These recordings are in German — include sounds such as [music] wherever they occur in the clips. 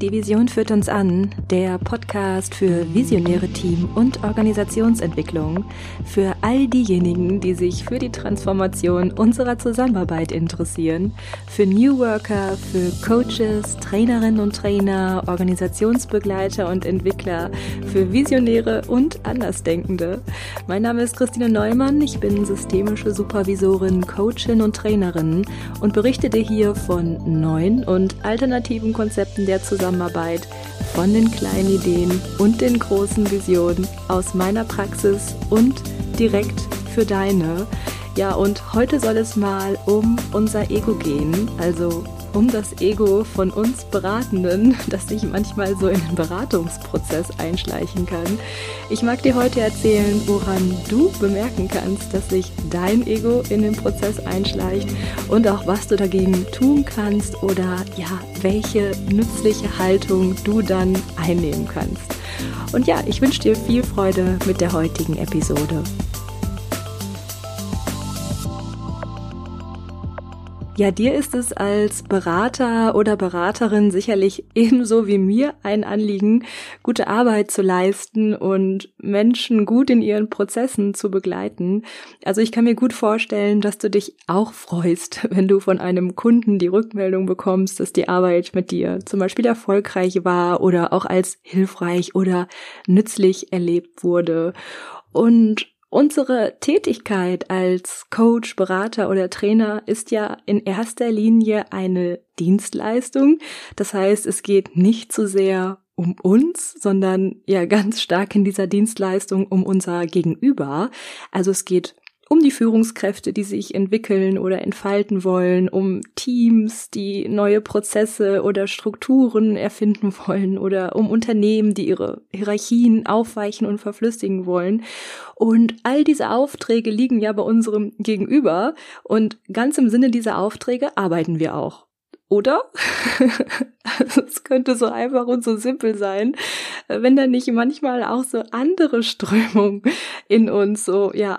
Die Vision führt uns an, der Podcast für visionäre Team- und Organisationsentwicklung, für all diejenigen, die sich für die Transformation unserer Zusammenarbeit interessieren, für New Worker, für Coaches, Trainerinnen und Trainer, Organisationsbegleiter und Entwickler, für Visionäre und Andersdenkende. Mein Name ist Christine Neumann, ich bin systemische Supervisorin, Coachin und Trainerin und berichte dir hier von neuen und alternativen Konzepten der Zusammenarbeit, von den kleinen Ideen und den großen Visionen aus meiner Praxis und direkt für deine. Ja, und heute soll es mal um unser Ego gehen, also um das Ego von uns Beratenden, [laughs] das sich manchmal so in den Beratungsprozess einschleichen kann. Ich mag dir heute erzählen, woran du bemerken kannst, dass sich dein Ego in den Prozess einschleicht und auch was du dagegen tun kannst oder ja, welche nützliche Haltung du dann einnehmen kannst. Und ja, ich wünsche dir viel Freude mit der heutigen Episode. Ja, dir ist es als Berater oder Beraterin sicherlich [laughs] ebenso wie mir ein Anliegen, gute Arbeit zu leisten und Menschen gut in ihren Prozessen zu begleiten. Also ich kann mir gut vorstellen, dass du dich auch freust, [laughs] wenn du von einem Kunden die Rückmeldung bekommst, dass die Arbeit mit dir zum Beispiel erfolgreich war oder auch als hilfreich oder nützlich erlebt wurde. Und Unsere Tätigkeit als Coach, Berater oder Trainer ist ja in erster Linie eine Dienstleistung. Das heißt, es geht nicht so sehr um uns, sondern ja ganz stark in dieser Dienstleistung um unser Gegenüber. Also es geht um die Führungskräfte, die sich entwickeln oder entfalten wollen, um Teams, die neue Prozesse oder Strukturen erfinden [laughs] wollen oder um Unternehmen, die ihre Hierarchien aufweichen und verflüssigen wollen. Und all diese Aufträge liegen ja bei unserem Gegenüber und ganz im Sinne dieser Aufträge arbeiten wir auch. Oder? [laughs] es könnte so einfach und so simpel sein, wenn da nicht manchmal auch so andere Strömungen in uns so ja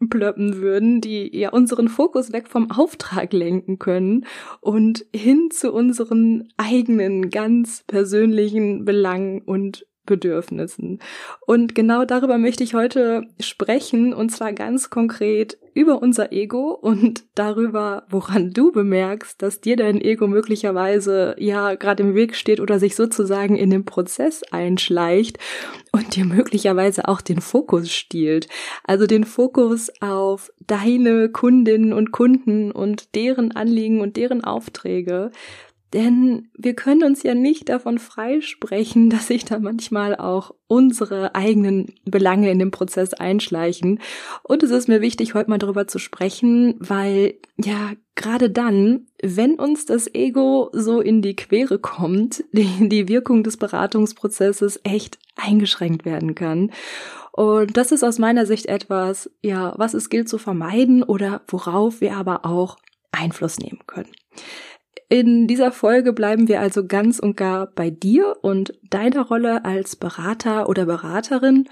aufplöppen würden, die ja unseren Fokus weg vom Auftrag lenken können und hin zu unseren eigenen ganz persönlichen Belangen und Bedürfnissen. Und genau darüber möchte ich heute sprechen, und zwar ganz konkret über unser Ego und darüber, woran du bemerkst, dass dir dein Ego möglicherweise ja gerade im Weg steht oder sich sozusagen in den Prozess einschleicht und dir möglicherweise auch den Fokus stiehlt. Also den Fokus auf deine Kundinnen und Kunden und deren Anliegen und deren Aufträge denn wir können uns ja nicht davon freisprechen, dass sich da manchmal auch unsere eigenen Belange in den Prozess einschleichen. Und es ist mir wichtig, heute mal darüber zu sprechen, weil ja gerade dann, wenn uns das Ego so in die Quere kommt, [laughs] die, die Wirkung des Beratungsprozesses echt eingeschränkt werden kann. Und das ist aus meiner Sicht etwas, ja, was es gilt zu vermeiden oder worauf wir aber auch Einfluss nehmen können. In dieser Folge bleiben wir also ganz und gar bei dir und deiner Rolle als Berater oder Beraterin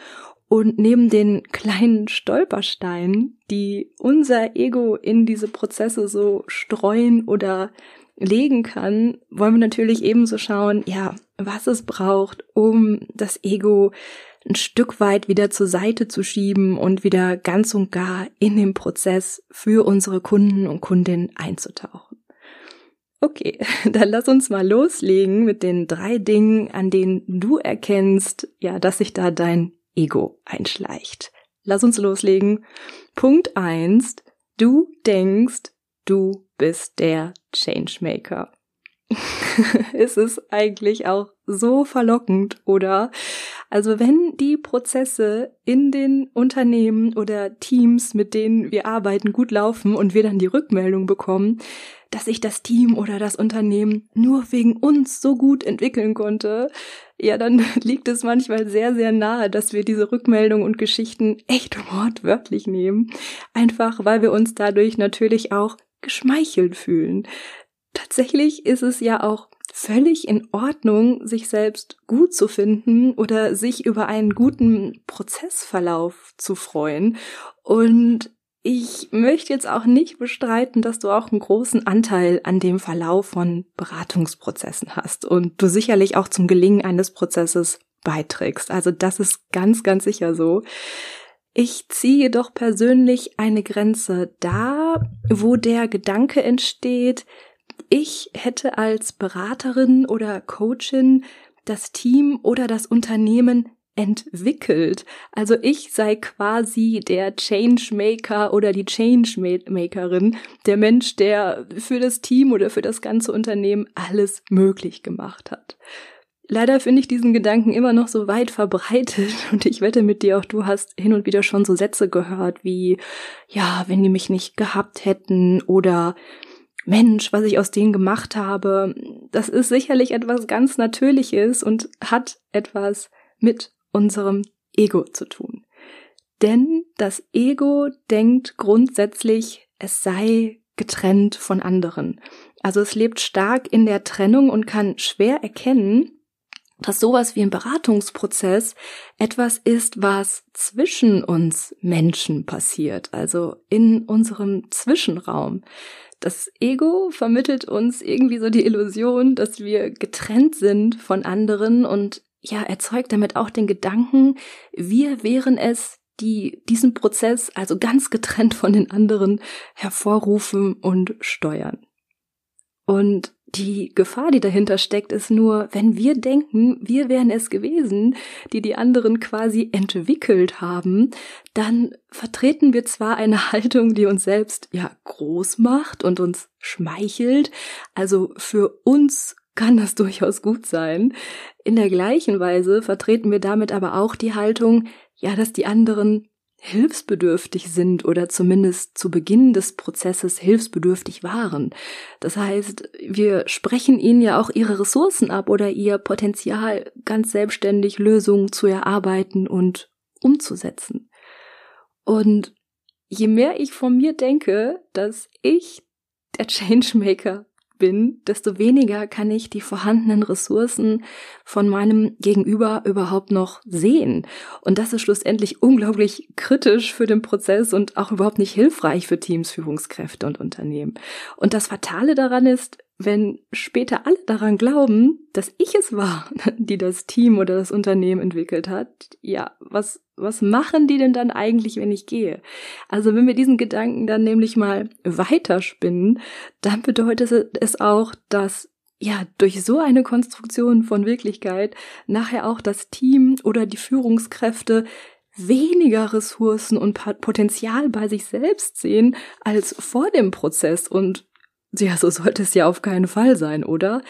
und neben den kleinen Stolpersteinen, die unser Ego in diese Prozesse so streuen oder legen kann, wollen wir natürlich ebenso schauen, ja, was es braucht, um das Ego ein Stück weit wieder zur Seite zu schieben und wieder ganz und gar in den Prozess für unsere Kunden und Kundinnen einzutauchen. Okay, [laughs] dann lass uns mal loslegen mit den drei Dingen, an denen du erkennst, ja, dass sich da dein Ego einschleicht. Lass uns loslegen. Punkt eins: Du denkst, du bist der Changemaker. [laughs] es ist eigentlich auch so verlockend, oder? Also wenn die Prozesse in den Unternehmen oder Teams, mit denen wir arbeiten, gut laufen und wir dann die Rückmeldung bekommen, dass sich das Team oder das Unternehmen nur wegen uns so gut entwickeln konnte, ja, dann [laughs] liegt es manchmal sehr, sehr nahe, dass wir diese Rückmeldungen und Geschichten echt wortwörtlich nehmen. Einfach, weil wir uns dadurch natürlich auch geschmeichelt fühlen. Tatsächlich ist es ja auch völlig in Ordnung, sich selbst gut zu finden oder sich über einen guten Prozessverlauf zu freuen. Und ich möchte jetzt auch nicht bestreiten, dass du auch einen großen Anteil an dem Verlauf von Beratungsprozessen hast und du sicherlich auch zum Gelingen eines Prozesses beiträgst. Also das ist ganz, ganz sicher so. Ich ziehe jedoch persönlich eine Grenze da, wo der Gedanke entsteht, ich hätte als Beraterin oder Coachin das Team oder das Unternehmen entwickelt. Also ich sei quasi der Changemaker oder die Changemakerin, der Mensch, der für das Team oder für das ganze Unternehmen alles möglich gemacht hat. Leider finde ich diesen Gedanken immer noch so weit verbreitet [laughs] und ich wette mit dir auch, du hast hin und wieder schon so Sätze gehört wie, ja, wenn die mich nicht gehabt hätten oder Mensch, was ich aus denen gemacht habe. Das ist sicherlich etwas ganz Natürliches und hat etwas mit unserem Ego zu tun. Denn das Ego denkt grundsätzlich, es sei getrennt von anderen. Also es lebt stark in der Trennung und kann schwer erkennen, dass sowas wie ein Beratungsprozess etwas ist, was zwischen uns Menschen passiert, also in unserem Zwischenraum. Das Ego vermittelt uns irgendwie so die Illusion, dass wir getrennt sind von anderen und ja, erzeugt damit auch den Gedanken, wir wären es, die diesen Prozess also ganz getrennt von den anderen hervorrufen und steuern. Und die Gefahr, die dahinter steckt, ist nur, wenn wir denken, wir wären es gewesen, die die anderen quasi entwickelt haben, dann vertreten wir zwar eine [laughs] Haltung, die uns selbst ja groß macht und uns schmeichelt, also für uns kann das [laughs] durchaus gut sein. In der gleichen Weise vertreten wir damit aber auch die Haltung, ja, dass die anderen hilfsbedürftig sind oder zumindest zu Beginn des Prozesses hilfsbedürftig waren. Das heißt, wir sprechen ihnen ja auch ihre Ressourcen ab oder ihr Potenzial, ganz selbstständig Lösungen zu erarbeiten und umzusetzen. Und je mehr ich von mir denke, dass ich der Changemaker bin, desto weniger kann ich die vorhandenen Ressourcen von meinem Gegenüber überhaupt noch sehen. Und das ist schlussendlich unglaublich kritisch für den Prozess und auch überhaupt nicht hilfreich für Teams, Führungskräfte und Unternehmen. Und das Fatale daran ist, wenn später alle daran glauben, dass ich es war, [laughs] die das Team oder das Unternehmen entwickelt hat, ja, was, was machen die denn dann eigentlich, wenn ich gehe? Also wenn wir diesen Gedanken dann nämlich mal weiterspinnen, dann bedeutet es auch, dass ja, durch so eine Konstruktion von Wirklichkeit nachher auch das Team oder die Führungskräfte weniger Ressourcen und Potenzial bei sich selbst sehen als vor dem Prozess und ja, so sollte es ja auf keinen Fall sein, oder?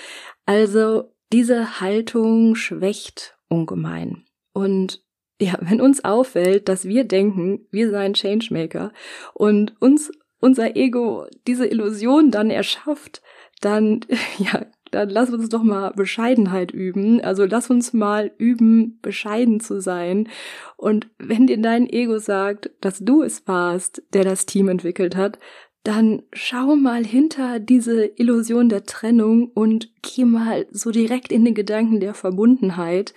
Also diese Haltung schwächt ungemein. Und ja, wenn uns auffällt, dass wir denken, wir seien Changemaker und uns unser Ego diese Illusion dann erschafft, dann, [laughs] ja, dann lass uns doch mal Bescheidenheit üben. Also lass uns mal üben, bescheiden zu sein. Und wenn dir dein Ego sagt, dass du es warst, der das Team entwickelt hat, dann schau mal hinter diese Illusion der Trennung und geh mal so direkt in den Gedanken der Verbundenheit.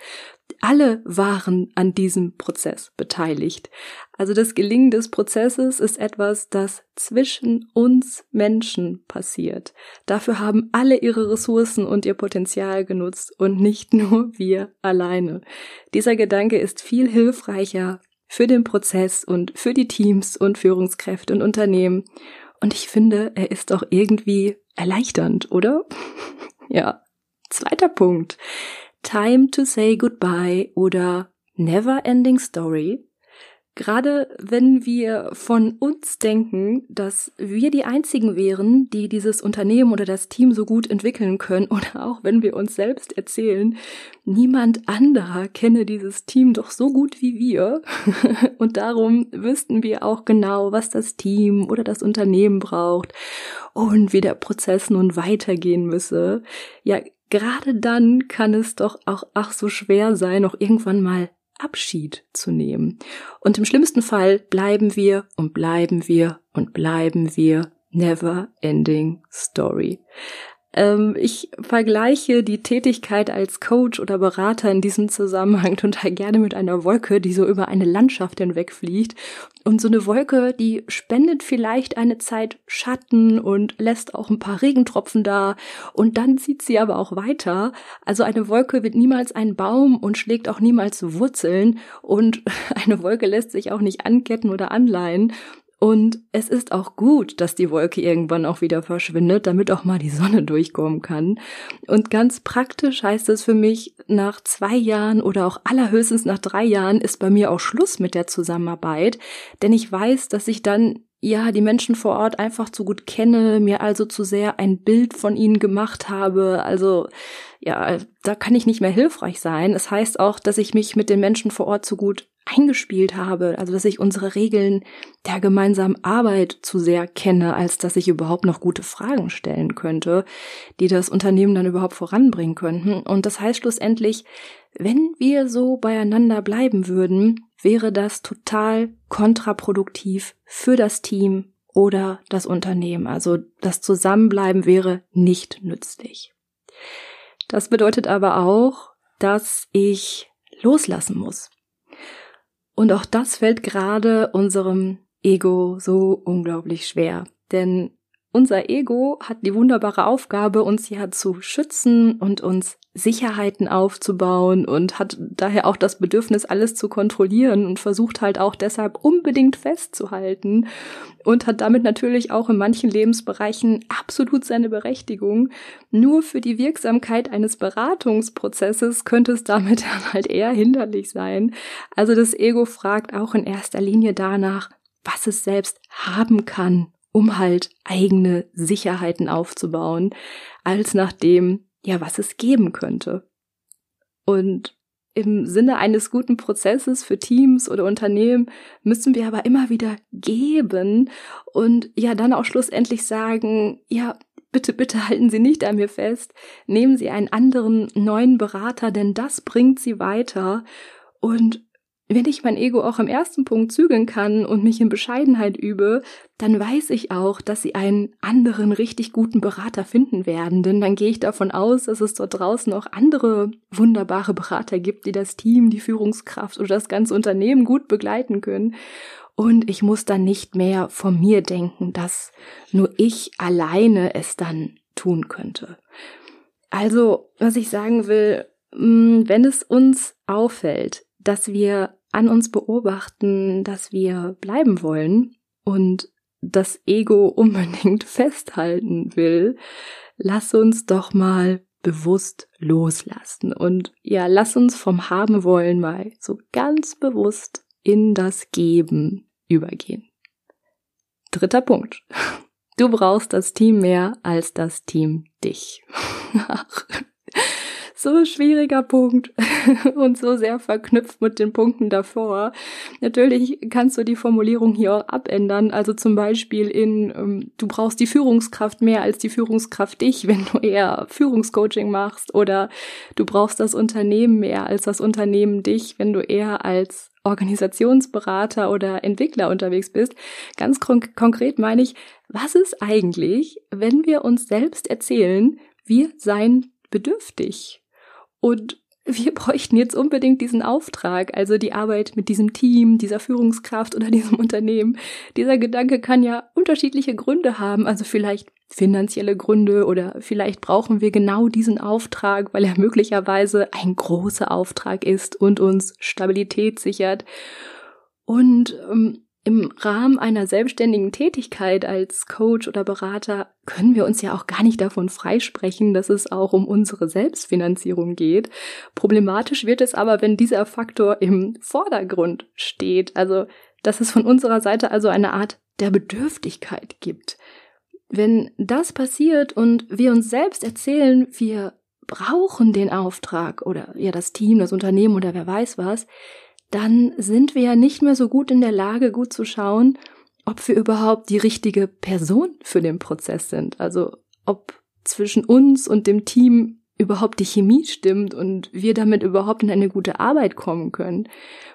Alle waren an diesem Prozess beteiligt. Also das Gelingen des Prozesses ist etwas, das zwischen uns Menschen passiert. Dafür haben alle ihre Ressourcen und ihr Potenzial genutzt und nicht [laughs] nur wir alleine. Dieser Gedanke ist viel hilfreicher für den Prozess und für die Teams und Führungskräfte und Unternehmen und ich finde, er ist auch irgendwie erleichternd, oder? [laughs] ja. Zweiter Punkt. Time to say goodbye oder Never Ending Story Gerade wenn wir von uns denken, dass wir die Einzigen wären, die dieses Unternehmen oder das Team so gut entwickeln können, [laughs] oder auch wenn wir uns selbst erzählen, niemand anderer kenne dieses Team doch so gut wie wir, [laughs] und darum wüssten wir auch genau, was das Team oder das Unternehmen braucht und wie der Prozess nun weitergehen müsse, ja, gerade dann kann es doch auch ach so schwer sein, auch irgendwann mal Abschied zu nehmen. Und im schlimmsten Fall bleiben wir und bleiben wir und bleiben wir never ending story. Ähm, ich vergleiche die Tätigkeit als Coach oder Berater in diesem Zusammenhang [laughs] total gerne mit einer Wolke, die so über eine Landschaft hinwegfliegt. Und so eine Wolke, die spendet vielleicht eine Zeit Schatten und lässt auch ein paar Regentropfen da und dann zieht sie aber auch weiter. Also eine Wolke wird niemals ein Baum und schlägt auch niemals Wurzeln und [laughs] eine Wolke lässt sich auch nicht anketten oder anleihen. Und es ist auch gut, dass die Wolke irgendwann auch wieder verschwindet, damit auch mal die Sonne durchkommen kann. Und ganz praktisch heißt es für mich, nach zwei Jahren oder auch allerhöchstens nach drei Jahren ist bei mir auch Schluss mit der Zusammenarbeit, denn ich weiß, dass ich dann ja, die Menschen vor Ort einfach zu gut kenne, mir also zu sehr ein Bild von ihnen gemacht habe. Also, ja, da kann ich nicht mehr hilfreich sein. Es heißt auch, dass ich mich mit den Menschen vor Ort zu gut eingespielt habe, also dass ich unsere Regeln der gemeinsamen Arbeit zu sehr kenne, als dass ich überhaupt noch gute Fragen stellen könnte, die das Unternehmen dann überhaupt voranbringen könnten. Und das heißt schlussendlich, wenn wir so beieinander bleiben würden, wäre das total kontraproduktiv für das Team oder das Unternehmen. Also das Zusammenbleiben wäre nicht nützlich. Das bedeutet aber auch, dass ich loslassen muss. Und auch das fällt gerade unserem Ego so unglaublich schwer. Denn unser Ego hat die wunderbare Aufgabe, uns ja zu schützen und uns Sicherheiten aufzubauen und hat daher auch das Bedürfnis, alles zu kontrollieren und versucht halt auch deshalb unbedingt festzuhalten und hat damit natürlich auch in manchen Lebensbereichen absolut seine Berechtigung. Nur für die Wirksamkeit eines Beratungsprozesses könnte es damit [laughs] dann halt eher hinderlich sein. Also das Ego fragt auch in erster Linie danach, was es selbst haben kann um halt eigene Sicherheiten aufzubauen, als nach dem, ja, was es geben könnte. Und im Sinne eines guten Prozesses für Teams oder Unternehmen müssen wir aber immer wieder geben und ja dann auch schlussendlich sagen, ja, bitte, bitte halten Sie nicht an mir fest, nehmen Sie einen anderen neuen Berater, denn das bringt Sie weiter und wenn ich mein Ego auch im ersten Punkt zügeln kann und mich in Bescheidenheit übe, dann weiß ich auch, dass sie einen anderen richtig guten Berater finden werden. Denn dann gehe ich davon aus, dass es dort draußen auch andere wunderbare Berater gibt, die das Team, die Führungskraft oder das ganze Unternehmen gut begleiten können. Und ich muss dann nicht mehr von mir denken, dass nur ich alleine es dann tun könnte. Also, was ich sagen will, mm, wenn es uns auffällt, dass wir an uns beobachten, dass wir bleiben wollen und das Ego [laughs] unbedingt festhalten will, lass uns doch mal bewusst loslassen und ja, lass uns vom Haben wollen mal so ganz bewusst in das Geben übergehen. Dritter Punkt. [laughs] Du brauchst das Team mehr als das Team dich. [laughs] so schwieriger Punkt [laughs] und so sehr verknüpft mit den Punkten davor. Natürlich kannst du die Formulierung hier auch abändern. Also zum Beispiel in, ähm, du brauchst die Führungskraft mehr als die Führungskraft dich, [laughs] wenn du eher Führungscoaching machst oder du brauchst das Unternehmen mehr als das Unternehmen dich, wenn du eher als Organisationsberater oder Entwickler unterwegs bist. Ganz konk konkret meine ich, was ist eigentlich, wenn wir uns selbst erzählen, wir seien bedürftig? Und wir [laughs] bräuchten jetzt unbedingt diesen Auftrag, also die Arbeit mit diesem Team, dieser Führungskraft oder [laughs] diesem Unternehmen. Dieser Gedanke kann ja unterschiedliche Gründe haben, also vielleicht finanzielle Gründe oder vielleicht brauchen wir genau diesen Auftrag, weil er möglicherweise ein großer Auftrag ist und uns Stabilität sichert. Und ähm, im Rahmen einer selbstständigen Tätigkeit als Coach oder Berater können wir uns ja auch gar nicht davon freisprechen, dass es auch um unsere Selbstfinanzierung geht. Problematisch wird es aber, wenn dieser Faktor im Vordergrund steht, also dass es von unserer Seite also eine Art der Bedürftigkeit gibt. Wenn das passiert und wir uns selbst erzählen, wir brauchen den Auftrag oder ja das Team, das Unternehmen oder wer weiß was, dann sind wir ja nicht mehr so gut in der Lage, gut zu schauen, ob wir überhaupt die richtige Person für den Prozess sind. Also ob zwischen uns und dem Team überhaupt die Chemie stimmt und wir damit überhaupt in eine gute Arbeit kommen können.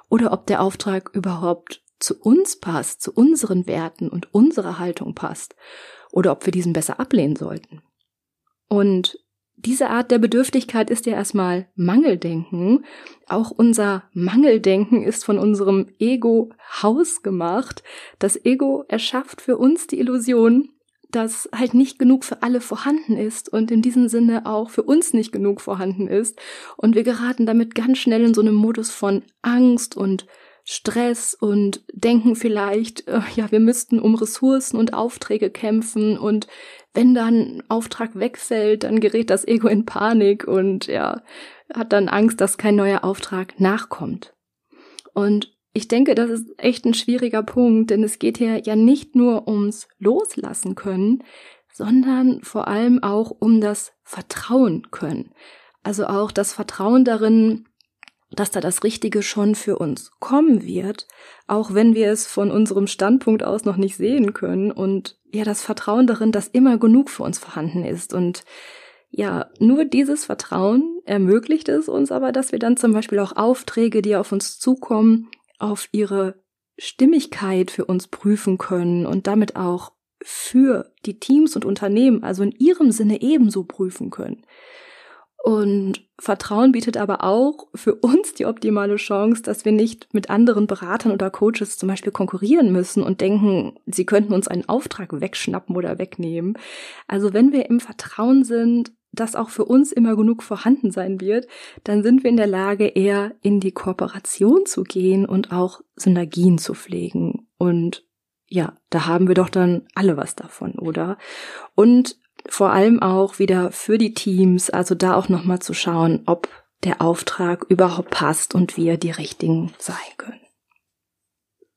Oder ob der Auftrag überhaupt zu uns passt, zu unseren Werten und unserer Haltung passt. Oder ob wir diesen besser ablehnen sollten. Und diese Art der Bedürftigkeit ist ja erstmal Mangeldenken. Auch unser Mangeldenken ist von unserem Ego hausgemacht. Das Ego erschafft für uns die Illusion, dass halt nicht genug für alle vorhanden ist und in diesem Sinne auch für uns nicht genug vorhanden ist. Und wir geraten damit ganz schnell in so einem Modus von Angst und Stress und denken vielleicht, äh, ja, wir müssten um Ressourcen und Aufträge kämpfen und wenn dann Auftrag wegfällt, dann gerät das Ego in Panik und ja, hat dann Angst, dass kein neuer Auftrag nachkommt. Und ich denke, das ist echt ein schwieriger Punkt, denn es geht hier ja nicht nur ums Loslassen können, sondern vor allem auch um das Vertrauen können. Also auch das Vertrauen darin, dass da das Richtige schon für uns kommen wird, auch wenn wir es von unserem Standpunkt aus noch nicht sehen können und ja, das Vertrauen darin, dass immer genug für uns vorhanden ist und ja, nur dieses Vertrauen ermöglicht es uns aber, dass wir dann zum Beispiel auch Aufträge, die auf uns zukommen, auf ihre Stimmigkeit für uns prüfen können und damit auch für die Teams und Unternehmen, also in ihrem Sinne ebenso prüfen können. Und Vertrauen bietet aber auch für uns die optimale Chance, dass wir nicht mit anderen Beratern oder Coaches zum Beispiel konkurrieren müssen und denken, sie könnten uns einen Auftrag wegschnappen oder wegnehmen. Also wenn wir im Vertrauen sind, dass auch für uns immer genug vorhanden sein wird, dann sind wir in der Lage, eher in die Kooperation zu gehen und auch Synergien zu pflegen. Und ja, da haben wir doch dann alle was davon, oder? Und vor allem auch wieder für die Teams, also da auch nochmal zu schauen, ob der Auftrag überhaupt passt und wir die richtigen sein können.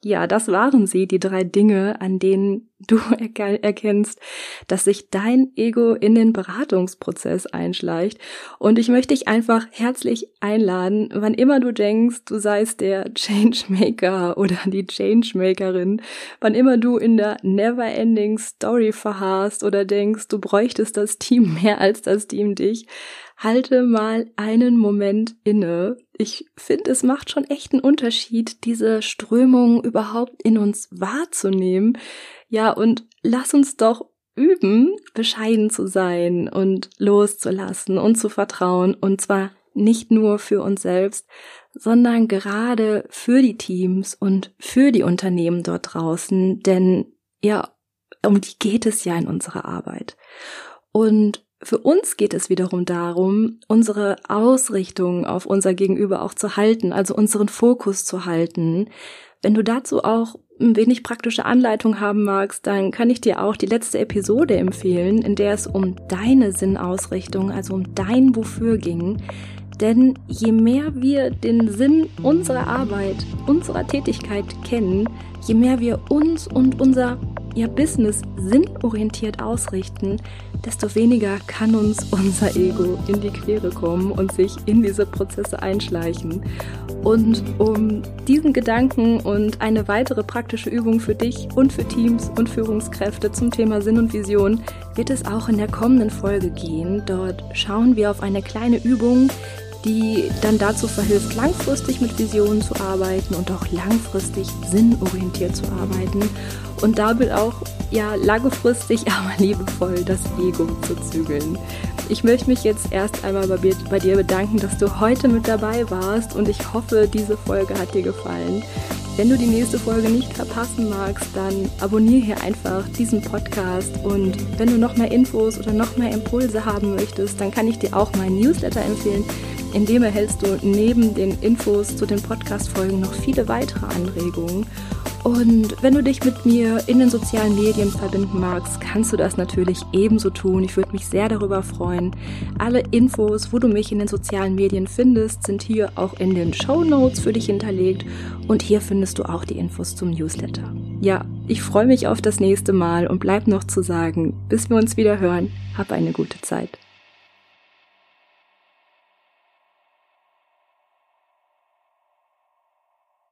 Ja, das waren sie, die drei Dinge, an denen du [laughs] erkennst, dass sich dein Ego in den Beratungsprozess einschleicht. Und ich möchte dich einfach herzlich einladen, wann immer du denkst, du seist der [laughs] Changemaker oder die Changemakerin, wann immer du in der Never-Ending Story verharrst oder denkst, du bräuchtest das Team [laughs] mehr als das Team dich, halte mal einen Moment inne. Ich finde, es macht schon echt einen Unterschied, diese Strömung überhaupt in uns wahrzunehmen. Ja, und lass uns doch üben, bescheiden zu sein und loszulassen und zu vertrauen. Und zwar nicht nur für uns selbst, sondern gerade für die Teams und für die Unternehmen dort draußen. Denn ja, um die geht es ja in unserer Arbeit. Und für uns geht es wiederum darum, unsere Ausrichtung auf unser Gegenüber auch zu halten, also unseren Fokus zu halten. Wenn du dazu auch ein wenig praktische Anleitung haben magst, dann kann ich dir auch die letzte Episode empfehlen, in der es um deine Sinnausrichtung, also um dein Wofür ging. Denn je mehr wir den Sinn unserer Arbeit, unserer Tätigkeit kennen, je mehr wir uns und unser ihr Business sinnorientiert ausrichten, desto weniger kann uns unser Ego in die Quere kommen und sich in diese Prozesse einschleichen. Und um diesen Gedanken und eine weitere praktische Übung für dich und für Teams und Führungskräfte zum Thema Sinn und Vision wird es auch in der kommenden Folge gehen. Dort schauen wir auf eine kleine Übung, die dann dazu verhilft, langfristig mit Visionen zu arbeiten und auch langfristig sinnorientiert zu arbeiten und damit auch ja langfristig, [laughs] aber liebevoll das Ego zu zügeln. Ich möchte mich jetzt erst einmal bei dir bedanken, dass du heute mit dabei warst und ich hoffe, diese Folge hat dir gefallen. Wenn du die nächste Folge nicht verpassen magst, dann abonniere hier einfach diesen Podcast und wenn du noch mehr Infos oder noch mehr Impulse haben möchtest, dann kann ich dir auch meinen Newsletter empfehlen. In dem erhältst du neben den Infos zu den Podcast-Folgen noch viele weitere Anregungen. Und wenn du dich mit mir in den sozialen Medien verbinden magst, kannst du das natürlich ebenso tun. Ich würde mich sehr darüber freuen. Alle Infos, wo du mich in den sozialen Medien findest, sind hier auch in den Show Notes für dich hinterlegt. Und hier findest du auch die Infos zum Newsletter. Ja, ich freue mich auf das nächste Mal und bleib noch zu sagen, bis wir uns wieder hören, hab eine gute Zeit.